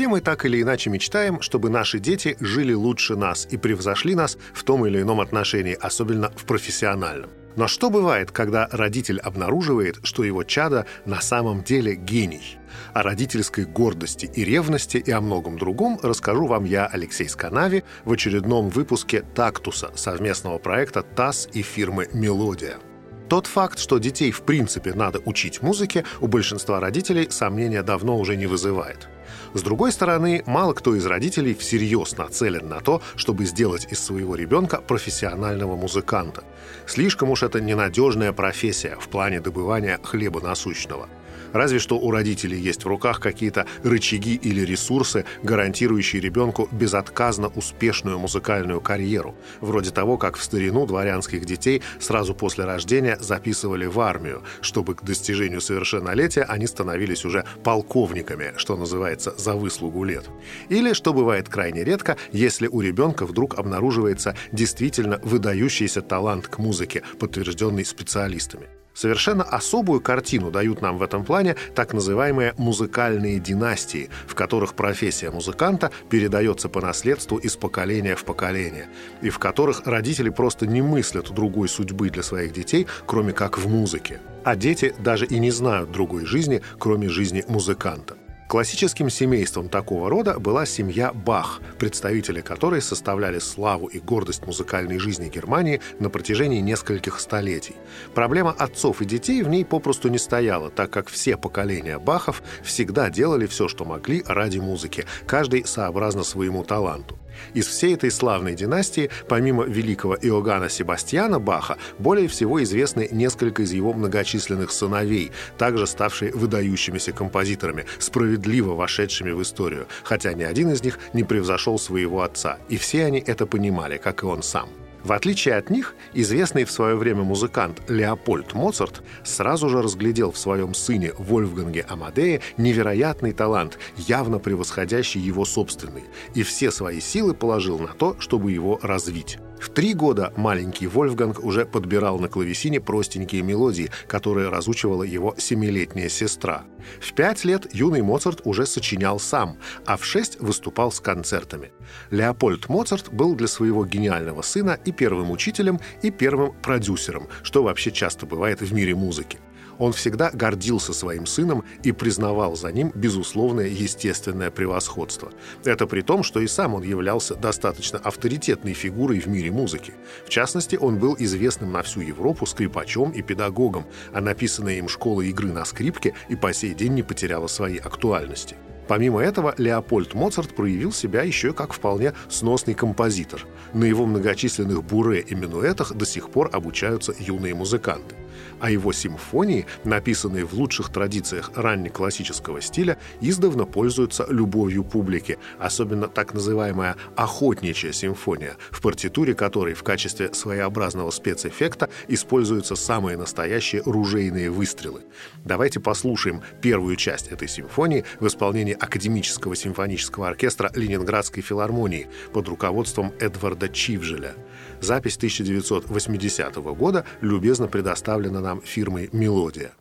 Все мы так или иначе мечтаем, чтобы наши дети жили лучше нас и превзошли нас в том или ином отношении, особенно в профессиональном. Но что бывает, когда родитель обнаруживает, что его чадо на самом деле гений? О родительской гордости и ревности и о многом другом расскажу вам я, Алексей Сканави, в очередном выпуске «Тактуса» совместного проекта ТАСС и фирмы «Мелодия». Тот факт, что детей в принципе надо учить музыке, у большинства родителей сомнения давно уже не вызывает. С другой стороны, мало кто из родителей всерьез нацелен на то, чтобы сделать из своего ребенка профессионального музыканта. Слишком уж это ненадежная профессия в плане добывания хлеба насущного – Разве что у родителей есть в руках какие-то рычаги или ресурсы, гарантирующие ребенку безотказно успешную музыкальную карьеру, вроде того, как в старину дворянских детей сразу после рождения записывали в армию, чтобы к достижению совершеннолетия они становились уже полковниками, что называется, за выслугу лет. Или, что бывает крайне редко, если у ребенка вдруг обнаруживается действительно выдающийся талант к музыке, подтвержденный специалистами. Совершенно особую картину дают нам в этом плане так называемые музыкальные династии, в которых профессия музыканта передается по наследству из поколения в поколение, и в которых родители просто не мыслят другой судьбы для своих детей, кроме как в музыке. А дети даже и не знают другой жизни, кроме жизни музыканта. Классическим семейством такого рода была семья Бах, представители которой составляли славу и гордость музыкальной жизни Германии на протяжении нескольких столетий. Проблема отцов и детей в ней попросту не стояла, так как все поколения Бахов всегда делали все, что могли ради музыки, каждый сообразно своему таланту. Из всей этой славной династии, помимо великого Иоганна Себастьяна Баха, более всего известны несколько из его многочисленных сыновей, также ставшие выдающимися композиторами, справедливо вошедшими в историю, хотя ни один из них не превзошел своего отца, и все они это понимали, как и он сам. В отличие от них, известный в свое время музыкант Леопольд Моцарт сразу же разглядел в своем сыне Вольфганге Амадее невероятный талант, явно превосходящий его собственный, и все свои силы положил на то, чтобы его развить. В три года маленький Вольфганг уже подбирал на клавесине простенькие мелодии, которые разучивала его семилетняя сестра. В пять лет юный Моцарт уже сочинял сам, а в шесть выступал с концертами. Леопольд Моцарт был для своего гениального сына и первым учителем, и первым продюсером, что вообще часто бывает в мире музыки. Он всегда гордился своим сыном и признавал за ним безусловное естественное превосходство. Это при том, что и сам он являлся достаточно авторитетной фигурой в мире музыки. В частности, он был известным на всю Европу скрипачом и педагогом, а написанная им школа игры на скрипке и по сей день не потеряла своей актуальности. Помимо этого, Леопольд Моцарт проявил себя еще как вполне сносный композитор. На его многочисленных буре и минуэтах до сих пор обучаются юные музыканты а его симфонии, написанные в лучших традициях раннеклассического стиля, издавна пользуются любовью публики, особенно так называемая «охотничья симфония», в партитуре которой в качестве своеобразного спецэффекта используются самые настоящие ружейные выстрелы. Давайте послушаем первую часть этой симфонии в исполнении Академического симфонического оркестра Ленинградской филармонии под руководством Эдварда Чивжеля. Запись 1980 года любезно предоставлена нам фирмой «Мелодия».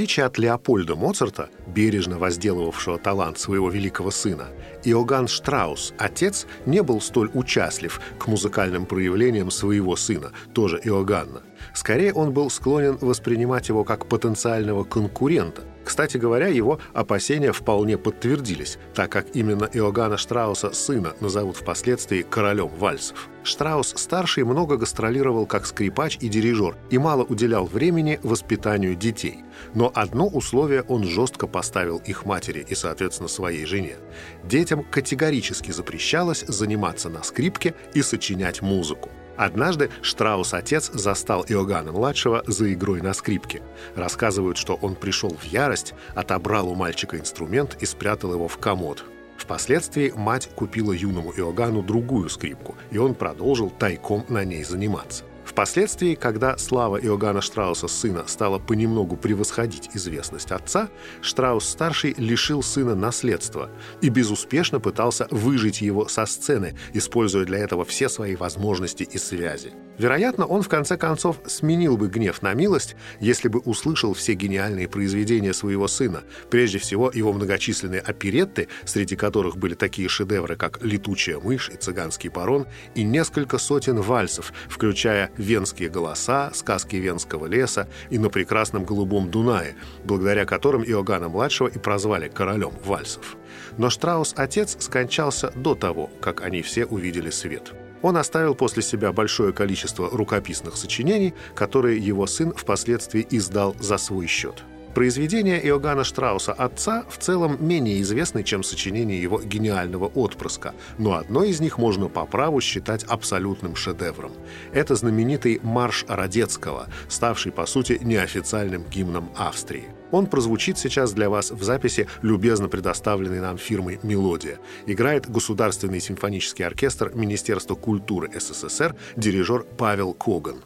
Отличие от Леопольда Моцарта, бережно возделывавшего талант своего великого сына, Иоганн Штраус, отец, не был столь участлив к музыкальным проявлениям своего сына, тоже Иоганна. Скорее, он был склонен воспринимать его как потенциального конкурента, кстати говоря, его опасения вполне подтвердились, так как именно Иоганна Штрауса, сына, назовут впоследствии королем вальсов. Штраус-старший много гастролировал как скрипач и дирижер и мало уделял времени воспитанию детей. Но одно условие он жестко поставил их матери и, соответственно, своей жене. Детям категорически запрещалось заниматься на скрипке и сочинять музыку. Однажды Штраус-отец застал Иоганна-младшего за игрой на скрипке. Рассказывают, что он пришел в ярость, отобрал у мальчика инструмент и спрятал его в комод. Впоследствии мать купила юному Иоганну другую скрипку, и он продолжил тайком на ней заниматься. Впоследствии, когда слава Иоганна Штрауса сына стала понемногу превосходить известность отца, Штраус-старший лишил сына наследства и безуспешно пытался выжить его со сцены, используя для этого все свои возможности и связи. Вероятно, он в конце концов сменил бы гнев на милость, если бы услышал все гениальные произведения своего сына, прежде всего его многочисленные оперетты, среди которых были такие шедевры, как «Летучая мышь» и «Цыганский барон», и несколько сотен вальсов, включая «Венские голоса», «Сказки Венского леса» и «На прекрасном голубом Дунае», благодаря которым Иоганна-младшего и прозвали королем вальсов. Но Штраус-отец скончался до того, как они все увидели свет. Он оставил после себя большое количество рукописных сочинений, которые его сын впоследствии издал за свой счет. Произведения Иоганна Штрауса «Отца» в целом менее известны, чем сочинения его гениального отпрыска, но одно из них можно по праву считать абсолютным шедевром. Это знаменитый «Марш Радецкого», ставший, по сути, неофициальным гимном Австрии. Он прозвучит сейчас для вас в записи, любезно предоставленной нам фирмой «Мелодия». Играет Государственный симфонический оркестр Министерства культуры СССР, дирижер Павел Коган.